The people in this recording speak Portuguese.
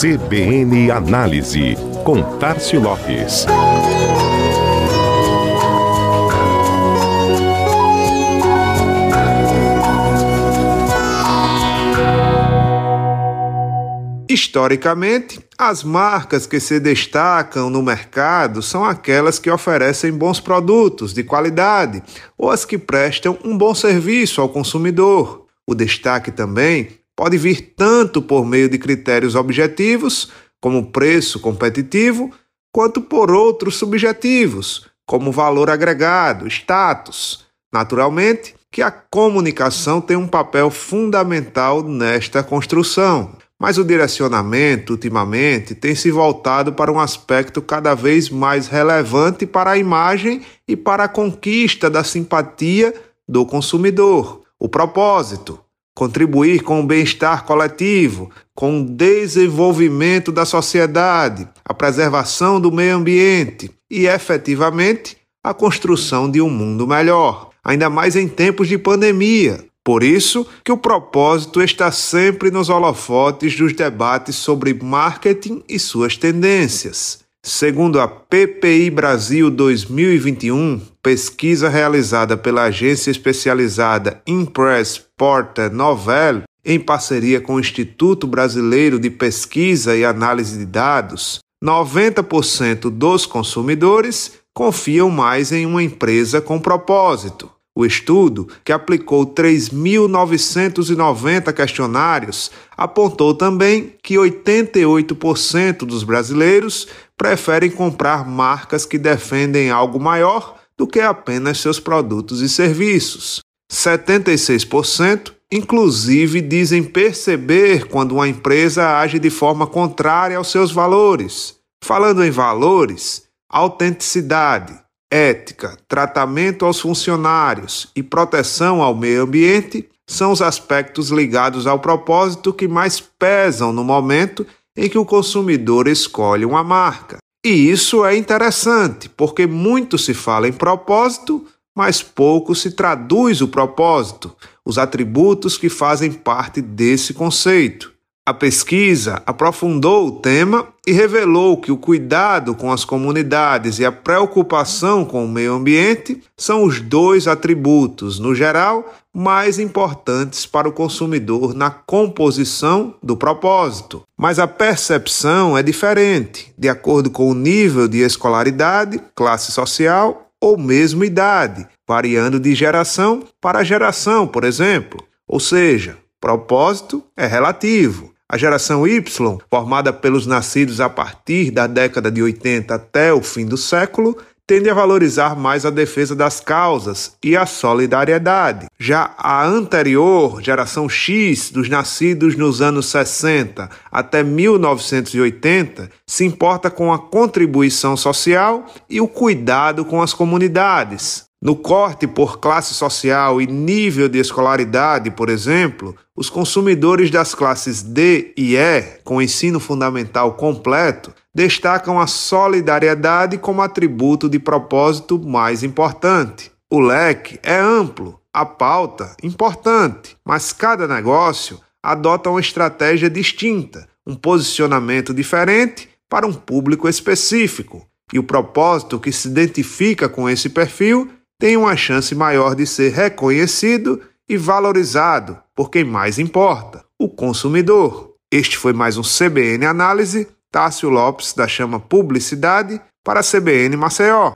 CBN Análise, com Tarcio Lopes. Historicamente, as marcas que se destacam no mercado são aquelas que oferecem bons produtos de qualidade ou as que prestam um bom serviço ao consumidor. O destaque também pode vir tanto por meio de critérios objetivos, como preço competitivo, quanto por outros subjetivos, como valor agregado, status. Naturalmente, que a comunicação tem um papel fundamental nesta construção. Mas o direcionamento, ultimamente, tem se voltado para um aspecto cada vez mais relevante para a imagem e para a conquista da simpatia do consumidor. O propósito: contribuir com o bem-estar coletivo, com o desenvolvimento da sociedade, a preservação do meio ambiente e, efetivamente, a construção de um mundo melhor, ainda mais em tempos de pandemia, por isso que o propósito está sempre nos holofotes dos debates sobre marketing e suas tendências. Segundo a PPI Brasil 2021, pesquisa realizada pela agência especializada Impress Porter Novel, em parceria com o Instituto Brasileiro de Pesquisa e Análise de Dados, 90% dos consumidores confiam mais em uma empresa com propósito. O estudo, que aplicou 3.990 questionários, apontou também que 88% dos brasileiros preferem comprar marcas que defendem algo maior do que apenas seus produtos e serviços. 76%, inclusive, dizem perceber quando uma empresa age de forma contrária aos seus valores. Falando em valores, autenticidade, ética, tratamento aos funcionários e proteção ao meio ambiente são os aspectos ligados ao propósito que mais pesam no momento em que o consumidor escolhe uma marca. E isso é interessante, porque muito se fala em propósito, mas pouco se traduz o propósito, os atributos que fazem parte desse conceito. A pesquisa aprofundou o tema e revelou que o cuidado com as comunidades e a preocupação com o meio ambiente são os dois atributos, no geral, mais importantes para o consumidor na composição do propósito. Mas a percepção é diferente, de acordo com o nível de escolaridade, classe social ou mesmo idade, variando de geração para geração, por exemplo. Ou seja, propósito é relativo. A geração Y, formada pelos nascidos a partir da década de 80 até o fim do século, tende a valorizar mais a defesa das causas e a solidariedade. Já a anterior, geração X, dos nascidos nos anos 60 até 1980, se importa com a contribuição social e o cuidado com as comunidades. No corte por classe social e nível de escolaridade, por exemplo, os consumidores das classes D e E, com ensino fundamental completo, destacam a solidariedade como atributo de propósito mais importante. O leque é amplo, a pauta importante, mas cada negócio adota uma estratégia distinta, um posicionamento diferente para um público específico. E o propósito que se identifica com esse perfil tem uma chance maior de ser reconhecido e valorizado por quem mais importa, o consumidor. Este foi mais um CBN Análise. Tássio Lopes, da Chama Publicidade, para a CBN Maceió.